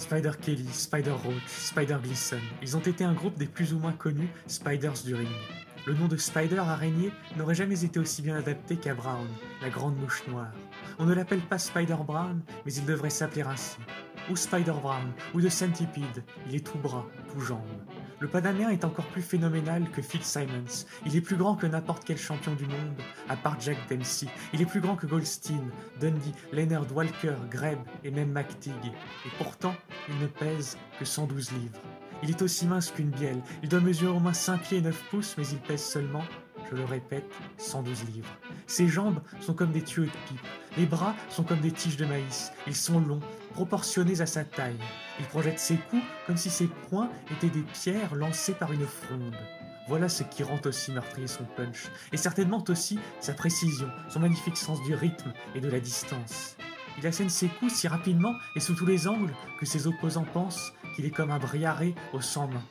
Spider Kelly, Spider Roach, Spider Gleason, ils ont été un groupe des plus ou moins connus Spiders du ring. Le nom de Spider araignée n'aurait jamais été aussi bien adapté qu'à Brown, la grande mouche noire. On ne l'appelle pas Spider Brown, mais il devrait s'appeler ainsi. Ou Spider Brown, ou de Centipede, il est tout bras, tout jambes. Le Panaméen est encore plus phénoménal que Fitzsimons. Il est plus grand que n'importe quel champion du monde, à part Jack Dempsey. Il est plus grand que Goldstein, Dundee, Leonard Walker, Greb et même McTeague. Et pourtant, il ne pèse que 112 livres. Il est aussi mince qu'une bielle. Il doit mesurer au moins 5 pieds et 9 pouces, mais il pèse seulement, je le répète, 112 livres. Ses jambes sont comme des tuyaux de pipe. Les bras sont comme des tiges de maïs. Ils sont longs, proportionnés à sa taille. Il projette ses coups comme si ses poings étaient des pierres lancées par une fronde. Voilà ce qui rend aussi meurtrier son punch, et certainement aussi sa précision, son magnifique sens du rythme et de la distance. Il assène ses coups si rapidement et sous tous les angles que ses opposants pensent qu'il est comme un briaré aux 100 mains.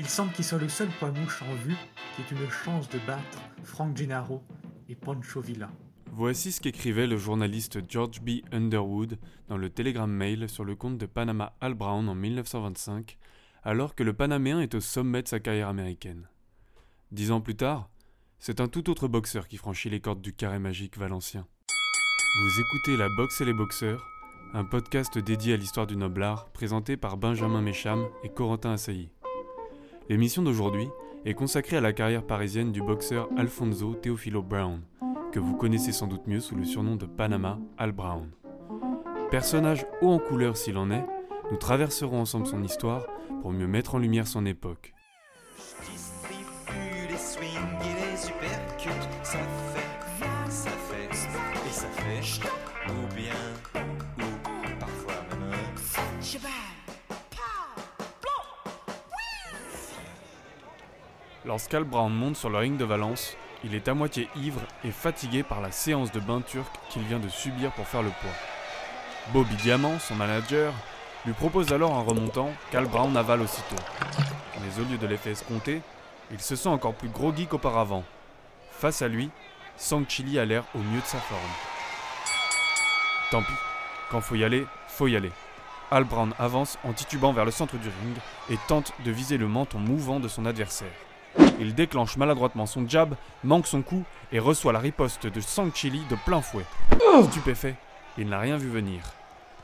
Il semble qu'il soit le seul poids mouche en vue qui ait une chance de battre Frank Gennaro et Pancho Villa. Voici ce qu'écrivait le journaliste George B. Underwood dans le Telegram Mail sur le compte de Panama Al Brown en 1925, alors que le Panaméen est au sommet de sa carrière américaine. Dix ans plus tard, c'est un tout autre boxeur qui franchit les cordes du carré magique valencien. Vous écoutez La Boxe et les Boxeurs, un podcast dédié à l'histoire du noble art présenté par Benjamin Mécham et Corentin Assailly. L'émission d'aujourd'hui est consacrée à la carrière parisienne du boxeur Alfonso Teofilo Brown, que vous connaissez sans doute mieux sous le surnom de Panama Al Brown. Personnage haut en couleur s'il en est, nous traverserons ensemble son histoire pour mieux mettre en lumière son époque. Lorsqu'Al Brown monte sur le ring de Valence, il est à moitié ivre et fatigué par la séance de bain turc qu'il vient de subir pour faire le poids. Bobby Diamant, son manager, lui propose alors un remontant qu'Al Brown avale aussitôt. Mais au lieu de l'effet escompté, il se sent encore plus groggy qu'auparavant. Face à lui, Sang Chili a l'air au mieux de sa forme. Tant pis, quand faut y aller, faut y aller. Al Brown avance en titubant vers le centre du ring et tente de viser le menton mouvant de son adversaire. Il déclenche maladroitement son jab, manque son coup et reçoit la riposte de Sang Chili de plein fouet. Stupéfait, il n'a rien vu venir.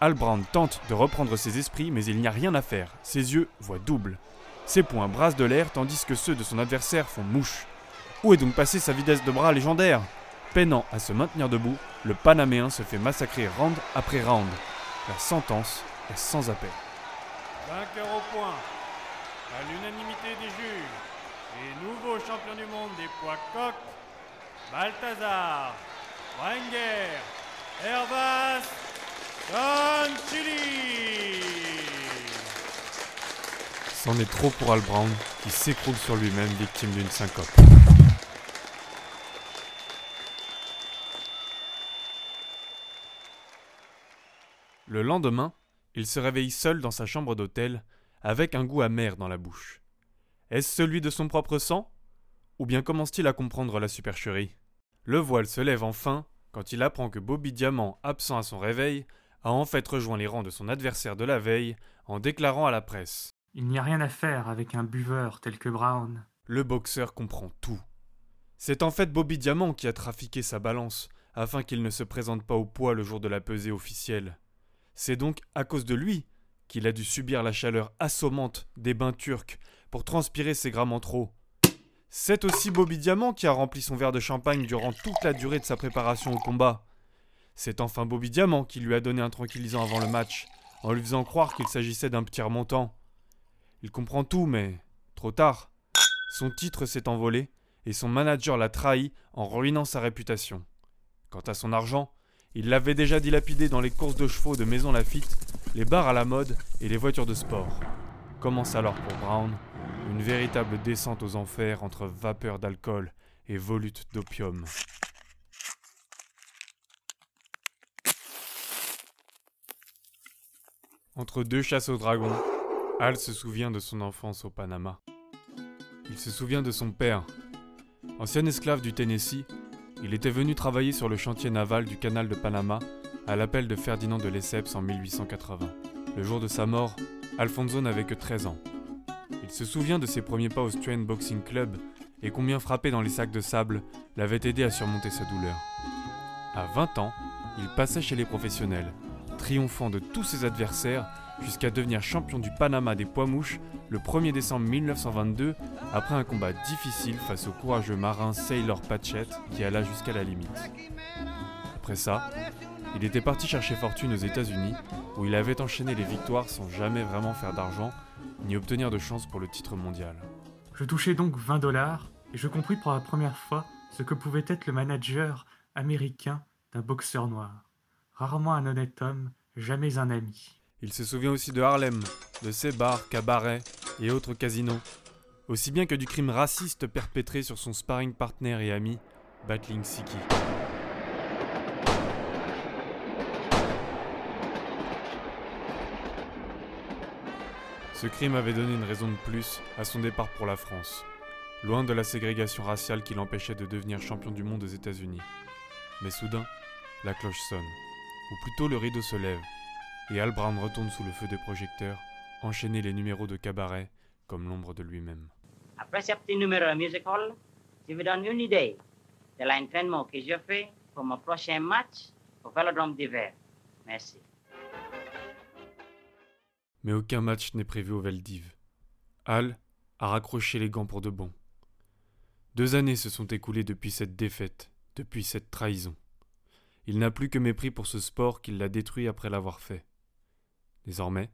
Al Brown tente de reprendre ses esprits, mais il n'y a rien à faire. Ses yeux voient double. Ses poings brassent de l'air tandis que ceux de son adversaire font mouche. Où est donc passée sa vitesse de bras légendaire? Peinant à se maintenir debout, le Panaméen se fait massacrer round après round. La sentence est sans appel. Vainqueur au point, à l'unanimité des juges, et nouveau champion du monde des poids coqs, Balthazar, Wenger, Hervas, Chili. C'en est trop pour Al Brown, qui s'écroule sur lui-même victime d'une syncope. Le lendemain, il se réveille seul dans sa chambre d'hôtel, avec un goût amer dans la bouche. Est-ce celui de son propre sang? Ou bien commence-t-il à comprendre la supercherie? Le voile se lève enfin quand il apprend que Bobby Diamant, absent à son réveil, a en fait rejoint les rangs de son adversaire de la veille en déclarant à la presse Il n'y a rien à faire avec un buveur tel que Brown. Le boxeur comprend tout. C'est en fait Bobby Diamant qui a trafiqué sa balance afin qu'il ne se présente pas au poids le jour de la pesée officielle. C'est donc à cause de lui qu'il a dû subir la chaleur assommante des bains turcs pour transpirer ses grammes en trop. C'est aussi Bobby Diamant qui a rempli son verre de champagne durant toute la durée de sa préparation au combat. C'est enfin Bobby Diamant qui lui a donné un tranquillisant avant le match, en lui faisant croire qu'il s'agissait d'un petit remontant. Il comprend tout, mais trop tard. Son titre s'est envolé, et son manager l'a trahi en ruinant sa réputation. Quant à son argent, il l'avait déjà dilapidé dans les courses de chevaux de Maison Lafitte, les bars à la mode et les voitures de sport. Commence alors pour Brown une véritable descente aux enfers entre vapeur d'alcool et volutes d'opium. Entre deux chasses aux dragons, Al se souvient de son enfance au Panama. Il se souvient de son père. Ancien esclave du Tennessee, il était venu travailler sur le chantier naval du canal de Panama à l'appel de Ferdinand de Lesseps en 1880. Le jour de sa mort, Alfonso n'avait que 13 ans. Il se souvient de ses premiers pas au Strain Boxing Club et combien frapper dans les sacs de sable l'avait aidé à surmonter sa douleur. À 20 ans, il passait chez les professionnels, triomphant de tous ses adversaires jusqu'à devenir champion du Panama des poids mouches le 1er décembre 1922 après un combat difficile face au courageux marin Sailor Patchett qui alla jusqu'à la limite. Après ça, il était parti chercher fortune aux États-Unis où il avait enchaîné les victoires sans jamais vraiment faire d'argent ni obtenir de chance pour le titre mondial. Je touchais donc 20 dollars et je compris pour la première fois ce que pouvait être le manager américain d'un boxeur noir. Rarement un honnête homme, jamais un ami. Il se souvient aussi de Harlem, de ses bars, cabarets et autres casinos, aussi bien que du crime raciste perpétré sur son sparring partner et ami, Battling Siki. Ce crime avait donné une raison de plus à son départ pour la France, loin de la ségrégation raciale qui l'empêchait de devenir champion du monde aux États-Unis. Mais soudain, la cloche sonne, ou plutôt le rideau se lève, et Al Brown retourne sous le feu des projecteurs, enchaîner les numéros de cabaret comme l'ombre de lui-même. Après ce petit numéro musical, je vous donne une idée de l'entraînement que je fais pour mon prochain match au Vélodrome d'hiver. Merci. Mais aucun match n'est prévu au Veldiv. Al a raccroché les gants pour de bon. Deux années se sont écoulées depuis cette défaite, depuis cette trahison. Il n'a plus que mépris pour ce sport qui l'a détruit après l'avoir fait. Désormais,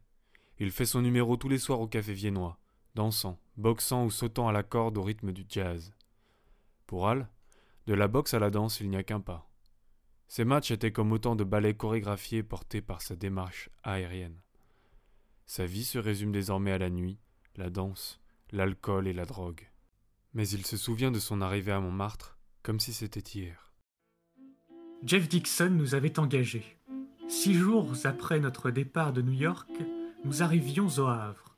il fait son numéro tous les soirs au café viennois, dansant, boxant ou sautant à la corde au rythme du jazz. Pour Al, de la boxe à la danse, il n'y a qu'un pas. Ses matchs étaient comme autant de ballets chorégraphiés portés par sa démarche aérienne. Sa vie se résume désormais à la nuit, la danse, l'alcool et la drogue. Mais il se souvient de son arrivée à Montmartre comme si c'était hier. Jeff Dixon nous avait engagés. Six jours après notre départ de New York, nous arrivions au Havre.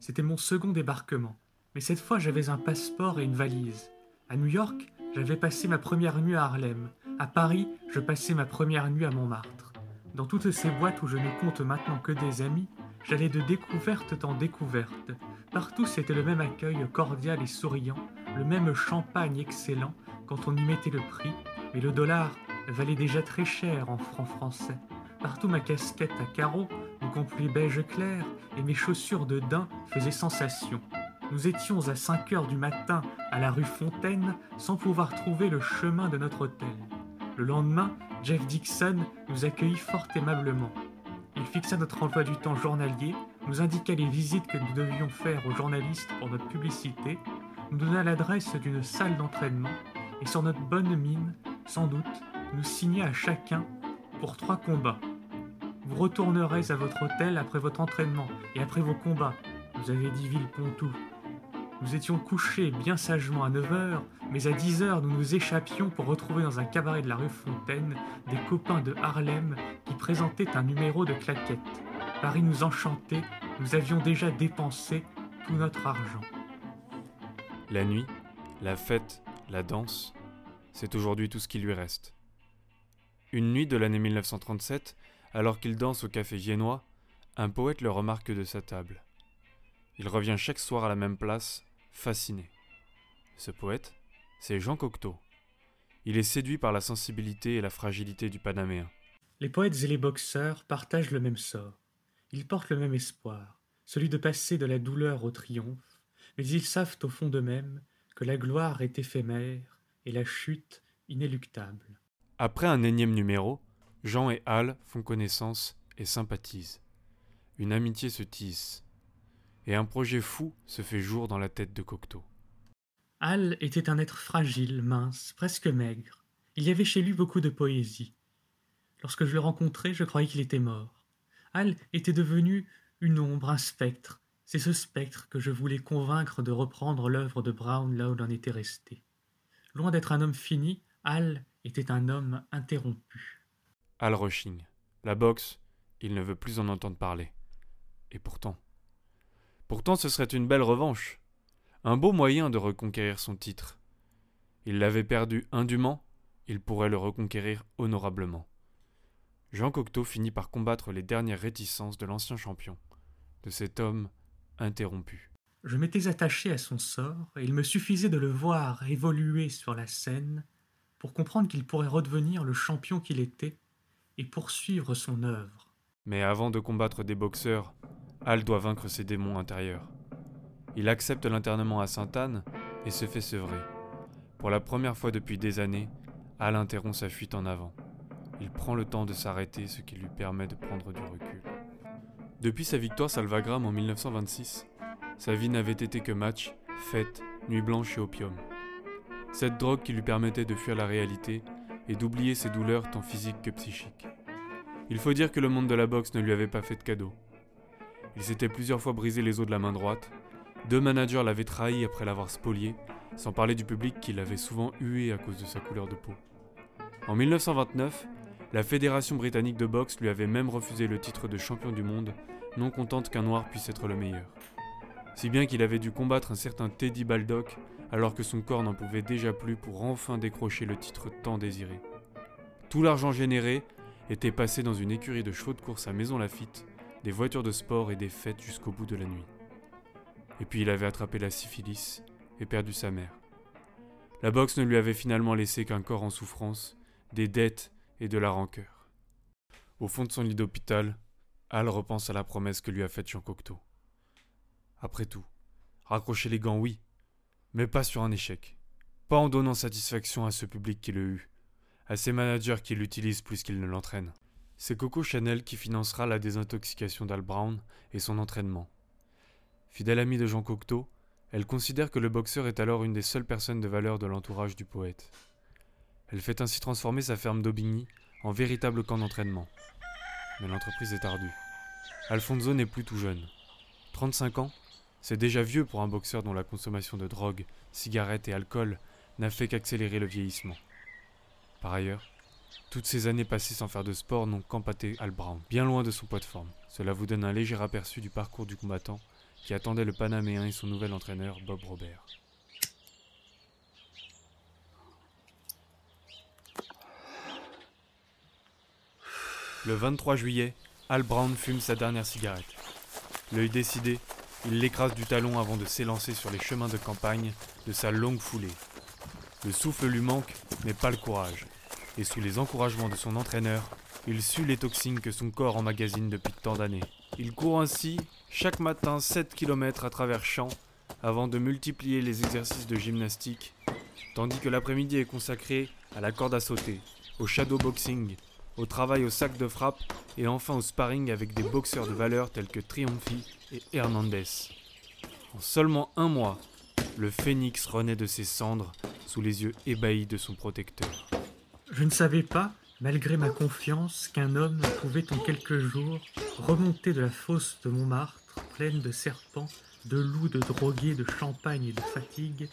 C'était mon second débarquement, mais cette fois j'avais un passeport et une valise. À New York, j'avais passé ma première nuit à Harlem. À Paris, je passais ma première nuit à Montmartre. Dans toutes ces boîtes où je ne compte maintenant que des amis, J'allais de découverte en découverte. Partout c'était le même accueil cordial et souriant, le même champagne excellent quand on y mettait le prix, mais le dollar valait déjà très cher en francs français. Partout ma casquette à carreaux, mon complet beige clair et mes chaussures de daim faisaient sensation. Nous étions à 5 heures du matin à la rue Fontaine sans pouvoir trouver le chemin de notre hôtel. Le lendemain, Jeff Dixon nous accueillit fort aimablement. Il fixa notre emploi du temps journalier, nous indiqua les visites que nous devions faire aux journalistes pour notre publicité, nous donna l'adresse d'une salle d'entraînement et sur notre bonne mine, sans doute, nous signa à chacun pour trois combats. Vous retournerez à votre hôtel après votre entraînement et après vos combats, nous avait dit Villepontou. Nous étions couchés bien sagement à 9 heures, mais à 10 heures nous nous échappions pour retrouver dans un cabaret de la rue Fontaine des copains de Harlem qui présentaient un numéro de claquettes. Paris nous enchantait, nous avions déjà dépensé tout notre argent. La nuit, la fête, la danse, c'est aujourd'hui tout ce qui lui reste. Une nuit de l'année 1937, alors qu'il danse au café viennois, un poète le remarque de sa table. Il revient chaque soir à la même place, fasciné. Ce poète, c'est Jean Cocteau. Il est séduit par la sensibilité et la fragilité du Panaméen. Les poètes et les boxeurs partagent le même sort. Ils portent le même espoir, celui de passer de la douleur au triomphe, mais ils savent au fond d'eux-mêmes que la gloire est éphémère et la chute inéluctable. Après un énième numéro, Jean et Al font connaissance et sympathisent. Une amitié se tisse, et un projet fou se fait jour dans la tête de Cocteau. Al était un être fragile, mince, presque maigre. Il y avait chez lui beaucoup de poésie. Lorsque je le rencontrai, je croyais qu'il était mort. Al était devenu une ombre, un spectre. C'est ce spectre que je voulais convaincre de reprendre l'œuvre de Brown là où il en était resté. Loin d'être un homme fini, Al était un homme interrompu. Al Rushing. La boxe, il ne veut plus en entendre parler. Et pourtant. Pourtant, ce serait une belle revanche. Un beau moyen de reconquérir son titre. Il l'avait perdu indûment, il pourrait le reconquérir honorablement. Jean Cocteau finit par combattre les dernières réticences de l'ancien champion, de cet homme interrompu. Je m'étais attaché à son sort, et il me suffisait de le voir évoluer sur la scène pour comprendre qu'il pourrait redevenir le champion qu'il était et poursuivre son œuvre. Mais avant de combattre des boxeurs, Al doit vaincre ses démons intérieurs. Il accepte l'internement à Sainte-Anne et se fait sevrer. Pour la première fois depuis des années, Al interrompt sa fuite en avant. Il prend le temps de s'arrêter, ce qui lui permet de prendre du recul. Depuis sa victoire Salvagram en 1926, sa vie n'avait été que match, fête, nuit blanche et opium. Cette drogue qui lui permettait de fuir la réalité et d'oublier ses douleurs tant physiques que psychiques. Il faut dire que le monde de la boxe ne lui avait pas fait de cadeau. Il s'était plusieurs fois brisé les os de la main droite, deux managers l'avaient trahi après l'avoir spolié, sans parler du public qui l'avait souvent hué à cause de sa couleur de peau. En 1929, la Fédération britannique de boxe lui avait même refusé le titre de champion du monde, non contente qu'un noir puisse être le meilleur. Si bien qu'il avait dû combattre un certain Teddy Baldock alors que son corps n'en pouvait déjà plus pour enfin décrocher le titre tant désiré. Tout l'argent généré était passé dans une écurie de chevaux de course à Maison Lafitte, des voitures de sport et des fêtes jusqu'au bout de la nuit. Et puis il avait attrapé la syphilis et perdu sa mère. La boxe ne lui avait finalement laissé qu'un corps en souffrance, des dettes et de la rancœur. Au fond de son lit d'hôpital, Al repense à la promesse que lui a faite Jean Cocteau. Après tout, raccrocher les gants, oui, mais pas sur un échec. Pas en donnant satisfaction à ce public qui le eut, à ses managers qui l'utilisent plus qu'ils ne l'entraînent. C'est Coco Chanel qui financera la désintoxication d'Al Brown et son entraînement. Fidèle amie de Jean Cocteau, elle considère que le boxeur est alors une des seules personnes de valeur de l'entourage du poète. Elle fait ainsi transformer sa ferme d'Aubigny en véritable camp d'entraînement. Mais l'entreprise est ardue. Alfonso n'est plus tout jeune. 35 ans, c'est déjà vieux pour un boxeur dont la consommation de drogue, cigarettes et alcool n'a fait qu'accélérer le vieillissement. Par ailleurs, toutes ces années passées sans faire de sport n'ont qu'empâté Al Brown, bien loin de son poids de forme. Cela vous donne un léger aperçu du parcours du combattant qui attendait le Panaméen et son nouvel entraîneur Bob Robert. Le 23 juillet, Al Brown fume sa dernière cigarette. L'œil décidé, il l'écrase du talon avant de s'élancer sur les chemins de campagne de sa longue foulée. Le souffle lui manque, mais pas le courage. Et sous les encouragements de son entraîneur, il sue les toxines que son corps emmagasine depuis tant d'années. Il court ainsi chaque matin 7 km à travers champs avant de multiplier les exercices de gymnastique, tandis que l'après-midi est consacré à la corde à sauter, au shadow boxing, au travail au sac de frappe et enfin au sparring avec des boxeurs de valeur tels que Triumphi et Hernandez. En seulement un mois, le phénix renaît de ses cendres sous les yeux ébahis de son protecteur. Je ne savais pas, malgré ma confiance, qu'un homme pouvait en quelques jours remonter de la fosse de Montmartre, pleine de serpents, de loups, de drogués, de champagne et de fatigue,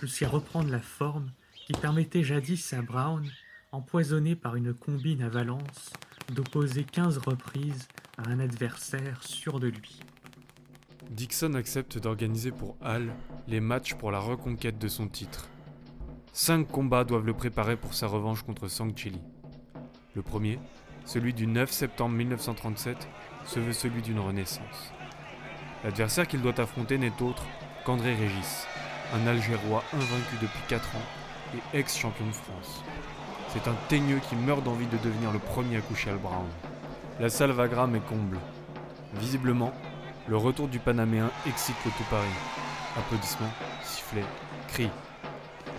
jusqu'à reprendre la forme qui permettait jadis à Brown, empoisonné par une combine à Valence, d'opposer quinze reprises à un adversaire sûr de lui. Dixon accepte d'organiser pour Hall les matchs pour la reconquête de son titre. Cinq combats doivent le préparer pour sa revanche contre Sang Chili. Le premier, celui du 9 septembre 1937, se veut celui d'une renaissance. L'adversaire qu'il doit affronter n'est autre qu'André Régis, un Algérois invaincu depuis 4 ans et ex-champion de France. C'est un teigneux qui meurt d'envie de devenir le premier à coucher Al Brown. La salle Vagram est comble. Visiblement, le retour du Panaméen excite le tout Paris. Applaudissements, sifflets, cris.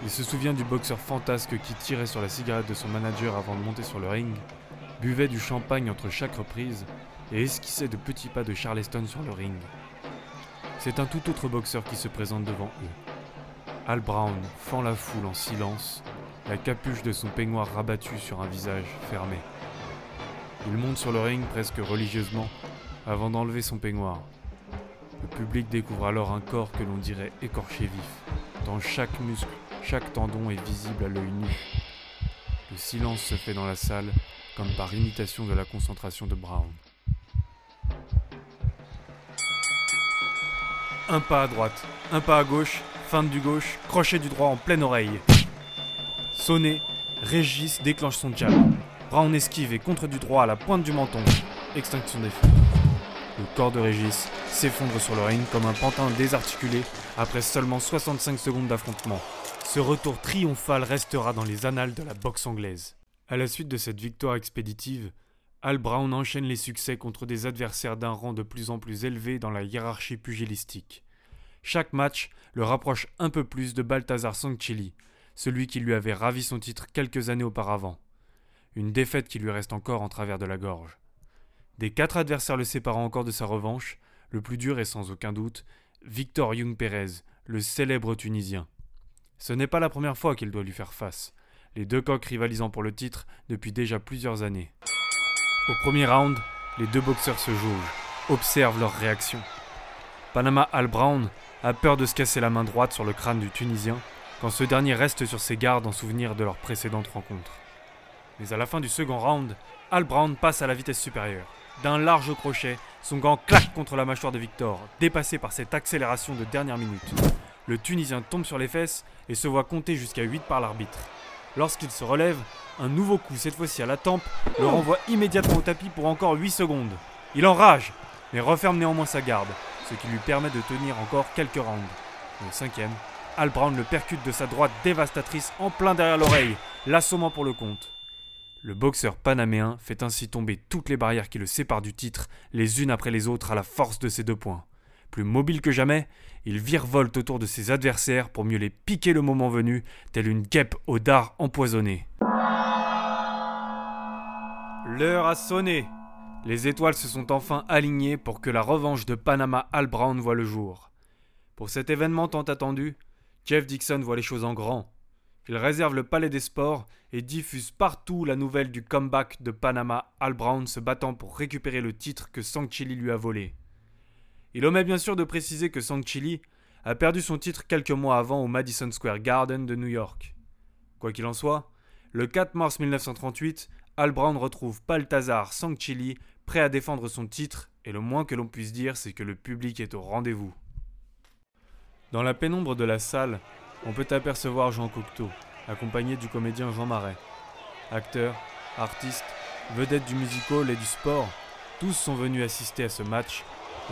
Il se souvient du boxeur fantasque qui tirait sur la cigarette de son manager avant de monter sur le ring, buvait du champagne entre chaque reprise et esquissait de petits pas de Charleston sur le ring. C'est un tout autre boxeur qui se présente devant eux. Al Brown fend la foule en silence, la capuche de son peignoir rabattu sur un visage fermé. Il monte sur le ring presque religieusement avant d'enlever son peignoir. Le public découvre alors un corps que l'on dirait écorché vif, tant chaque muscle, chaque tendon est visible à l'œil nu. Le silence se fait dans la salle, comme par imitation de la concentration de Brown. Un pas à droite, un pas à gauche, feinte du gauche, crochet du droit en pleine oreille. Sonné, Régis déclenche son jab. Brown esquive et contre du droit à la pointe du menton. Extinction des feux. Le corps de Régis s'effondre sur le ring comme un pantin désarticulé après seulement 65 secondes d'affrontement. Ce retour triomphal restera dans les annales de la boxe anglaise. À la suite de cette victoire expéditive, Al Brown enchaîne les succès contre des adversaires d'un rang de plus en plus élevé dans la hiérarchie pugilistique. Chaque match le rapproche un peu plus de Balthazar Sangchili, celui qui lui avait ravi son titre quelques années auparavant. Une défaite qui lui reste encore en travers de la gorge. Des quatre adversaires le séparant encore de sa revanche, le plus dur est sans aucun doute Victor Young Perez, le célèbre Tunisien. Ce n'est pas la première fois qu'il doit lui faire face, les deux coqs rivalisant pour le titre depuis déjà plusieurs années. Au premier round, les deux boxeurs se jaugent, observent leur réaction. Panama Al Brown a peur de se casser la main droite sur le crâne du Tunisien quand ce dernier reste sur ses gardes en souvenir de leur précédente rencontre. Mais à la fin du second round, Al Brown passe à la vitesse supérieure. D'un large crochet, son gant claque contre la mâchoire de Victor, dépassé par cette accélération de dernière minute. Le Tunisien tombe sur les fesses et se voit compter jusqu'à 8 par l'arbitre. Lorsqu'il se relève, un nouveau coup, cette fois-ci à la tempe, le renvoie immédiatement au tapis pour encore 8 secondes. Il enrage, mais referme néanmoins sa garde, ce qui lui permet de tenir encore quelques rounds. Au cinquième, Al Brown le percute de sa droite dévastatrice en plein derrière l'oreille, l'assommant pour le compte. Le boxeur panaméen fait ainsi tomber toutes les barrières qui le séparent du titre, les unes après les autres à la force de ses deux poings. Plus mobile que jamais, il virevolte autour de ses adversaires pour mieux les piquer le moment venu, tel une guêpe au dard empoisonné. L'heure a sonné. Les étoiles se sont enfin alignées pour que la revanche de Panama Al Brown voit le jour. Pour cet événement tant attendu, Jeff Dixon voit les choses en grand. Il réserve le Palais des Sports et diffuse partout la nouvelle du comeback de Panama Al Brown se battant pour récupérer le titre que Chili lui a volé. Il omet bien sûr de préciser que Chili a perdu son titre quelques mois avant au Madison Square Garden de New York. Quoi qu'il en soit, le 4 mars 1938, Al Brown retrouve Balthazar Sangchili prêt à défendre son titre, et le moins que l'on puisse dire, c'est que le public est au rendez-vous. Dans la pénombre de la salle, on peut apercevoir Jean Cocteau, accompagné du comédien Jean Marais. Acteurs, artistes, vedettes du musical et du sport, tous sont venus assister à ce match,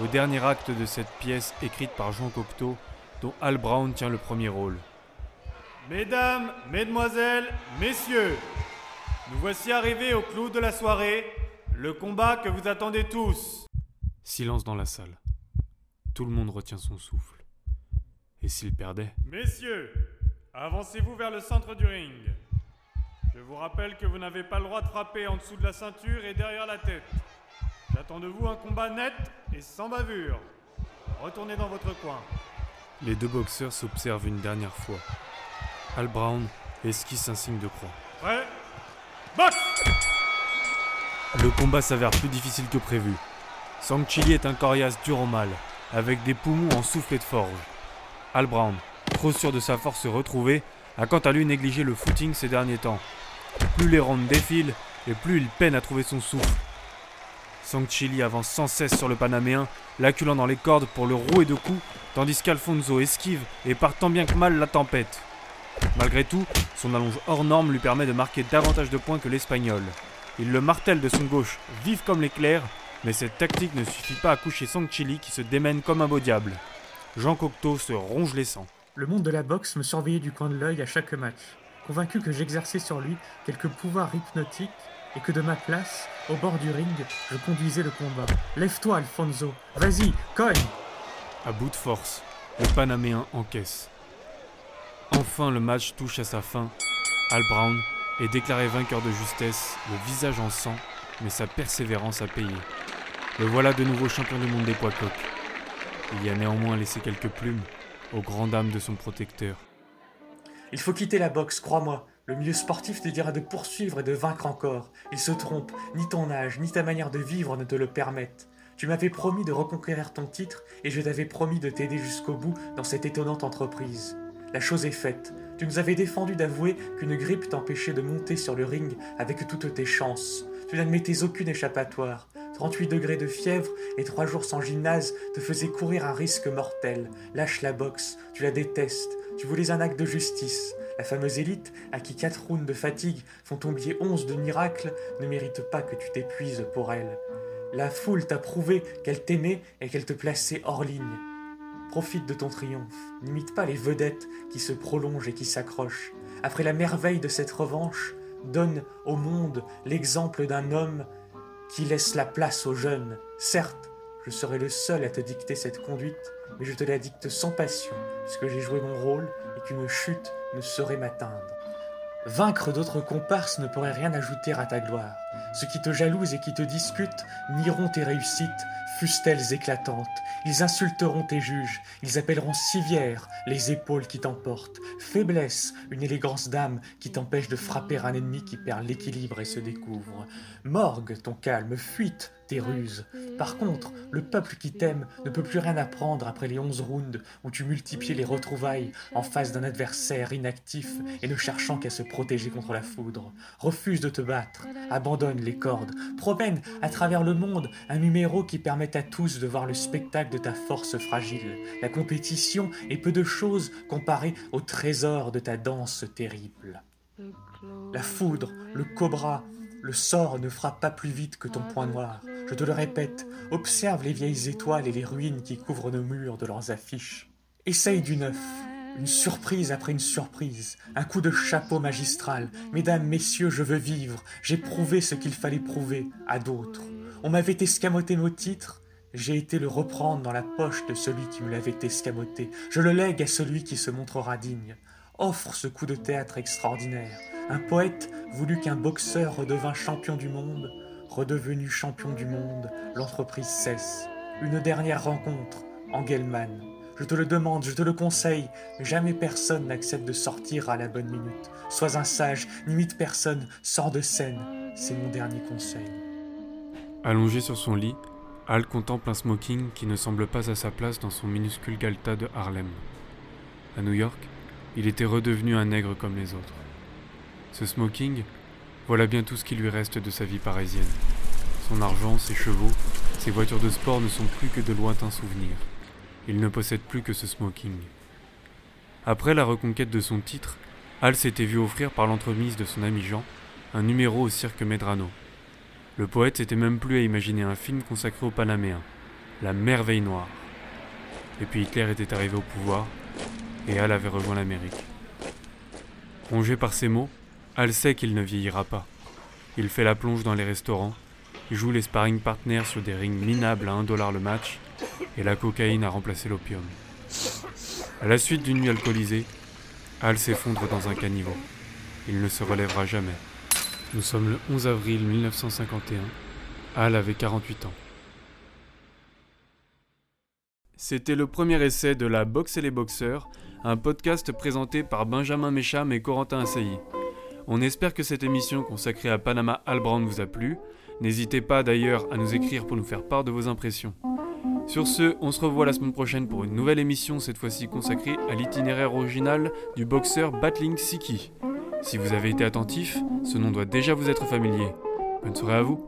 au dernier acte de cette pièce écrite par Jean Cocteau, dont Al Brown tient le premier rôle. Mesdames, Mesdemoiselles, Messieurs, nous voici arrivés au clou de la soirée, le combat que vous attendez tous. Silence dans la salle. Tout le monde retient son souffle. Et s'il perdait? Messieurs, avancez-vous vers le centre du ring. Je vous rappelle que vous n'avez pas le droit de frapper en dessous de la ceinture et derrière la tête. J'attends de vous un combat net et sans bavure. Retournez dans votre coin. Les deux boxeurs s'observent une dernière fois. Al Brown esquisse un signe de croix. Prêt? Le combat s'avère plus difficile que prévu. Chili est un coriace dur au mal, avec des poumons en soufflet de forge. Al Brown, trop sûr de sa force retrouvée, a quant à lui négligé le footing ces derniers temps. Plus les rondes défilent, et plus il peine à trouver son souffle. Chili avance sans cesse sur le Panaméen, l'acculant dans les cordes pour le rouer de coups, tandis qu'Alfonso esquive et part tant bien que mal la tempête. Malgré tout, son allonge hors norme lui permet de marquer davantage de points que l'Espagnol. Il le martèle de son gauche, vif comme l'éclair, mais cette tactique ne suffit pas à coucher Chili qui se démène comme un beau diable. Jean Cocteau se ronge les sangs. Le monde de la boxe me surveillait du coin de l'œil à chaque match, convaincu que j'exerçais sur lui quelques pouvoirs hypnotiques et que de ma place, au bord du ring, je conduisais le combat. Lève-toi, Alfonso. Vas-y, cogne À bout de force, le Panaméen encaisse. Enfin, le match touche à sa fin. Al Brown est déclaré vainqueur de justesse, le visage en sang, mais sa persévérance a payé. Le voilà de nouveau champion du monde des poids coqs. Il y a néanmoins laissé quelques plumes aux grandes dames de son protecteur. Il faut quitter la boxe, crois-moi. Le milieu sportif te dira de poursuivre et de vaincre encore. Il se trompe, ni ton âge, ni ta manière de vivre ne te le permettent. Tu m'avais promis de reconquérir ton titre et je t'avais promis de t'aider jusqu'au bout dans cette étonnante entreprise. La chose est faite. Tu nous avais défendu d'avouer qu'une grippe t'empêchait de monter sur le ring avec toutes tes chances. Tu n'admettais aucune échappatoire. 38 degrés de fièvre et trois jours sans gymnase te faisaient courir un risque mortel. Lâche la boxe, tu la détestes. Tu voulais un acte de justice. La fameuse élite, à qui 4 rounds de fatigue font oublier 11 de miracles, ne mérite pas que tu t'épuises pour elle. La foule t'a prouvé qu'elle t'aimait et qu'elle te plaçait hors ligne. Profite de ton triomphe, n'imite pas les vedettes qui se prolongent et qui s'accrochent. Après la merveille de cette revanche, donne au monde l'exemple d'un homme qui laisse la place aux jeunes. Certes, je serai le seul à te dicter cette conduite, mais je te la dicte sans passion, puisque j'ai joué mon rôle et qu'une chute ne saurait m'atteindre. Vaincre d'autres comparses ne pourrait rien ajouter à ta gloire. Ceux qui te jalousent et qui te discutent nieront tes réussites, fussent-elles éclatantes. Ils insulteront tes juges, ils appelleront civière les épaules qui t'emportent, faiblesse une élégance d'âme qui t'empêche de frapper un ennemi qui perd l'équilibre et se découvre, morgue ton calme, fuite tes ruses. Par contre, le peuple qui t'aime ne peut plus rien apprendre après les onze rounds où tu multiplies les retrouvailles en face d'un adversaire inactif et ne cherchant qu'à se protéger contre la foudre. Refuse de te battre, abandonne les cordes, promène à travers le monde un numéro qui à tous de voir le spectacle de ta force fragile. La compétition est peu de choses comparée au trésor de ta danse terrible. La foudre, le cobra, le sort ne frappe pas plus vite que ton poing noir. Je te le répète, observe les vieilles étoiles et les ruines qui couvrent nos murs de leurs affiches. Essaye du neuf, une surprise après une surprise, un coup de chapeau magistral. Mesdames, messieurs, je veux vivre, j'ai prouvé ce qu'il fallait prouver à d'autres. On m'avait escamoté nos titres, j'ai été le reprendre dans la poche de celui qui me l'avait escamoté. Je le lègue à celui qui se montrera digne. Offre ce coup de théâtre extraordinaire. Un poète voulut qu'un boxeur redevint champion du monde. Redevenu champion du monde, l'entreprise cesse. Une dernière rencontre, Engelmann. Je te le demande, je te le conseille, jamais personne n'accepte de sortir à la bonne minute. Sois un sage, n'imite personne, sors de scène, c'est mon dernier conseil. Allongé sur son lit, Al contemple un smoking qui ne semble pas à sa place dans son minuscule Galta de Harlem. À New York, il était redevenu un nègre comme les autres. Ce smoking, voilà bien tout ce qui lui reste de sa vie parisienne. Son argent, ses chevaux, ses voitures de sport ne sont plus que de lointains souvenirs. Il ne possède plus que ce smoking. Après la reconquête de son titre, Al s'était vu offrir par l'entremise de son ami Jean un numéro au cirque Medrano. Le poète s'était même plus à imaginer un film consacré aux Panaméens, La Merveille Noire. Et puis Hitler était arrivé au pouvoir, et Al avait rejoint l'Amérique. Rongé par ces mots, Al sait qu'il ne vieillira pas. Il fait la plonge dans les restaurants, joue les sparring partners sur des rings minables à 1 dollar le match, et la cocaïne a remplacé l'opium. À la suite d'une nuit alcoolisée, Al s'effondre dans un caniveau. Il ne se relèvera jamais. Nous sommes le 11 avril 1951. Al avait 48 ans. C'était le premier essai de La Boxe et les Boxeurs, un podcast présenté par Benjamin Mécham et Corentin Assailly. On espère que cette émission consacrée à Panama Albrand vous a plu. N'hésitez pas d'ailleurs à nous écrire pour nous faire part de vos impressions. Sur ce, on se revoit la semaine prochaine pour une nouvelle émission, cette fois-ci consacrée à l'itinéraire original du boxeur Battling Siki. Si vous avez été attentif, ce nom doit déjà vous être familier. Bonne soirée à vous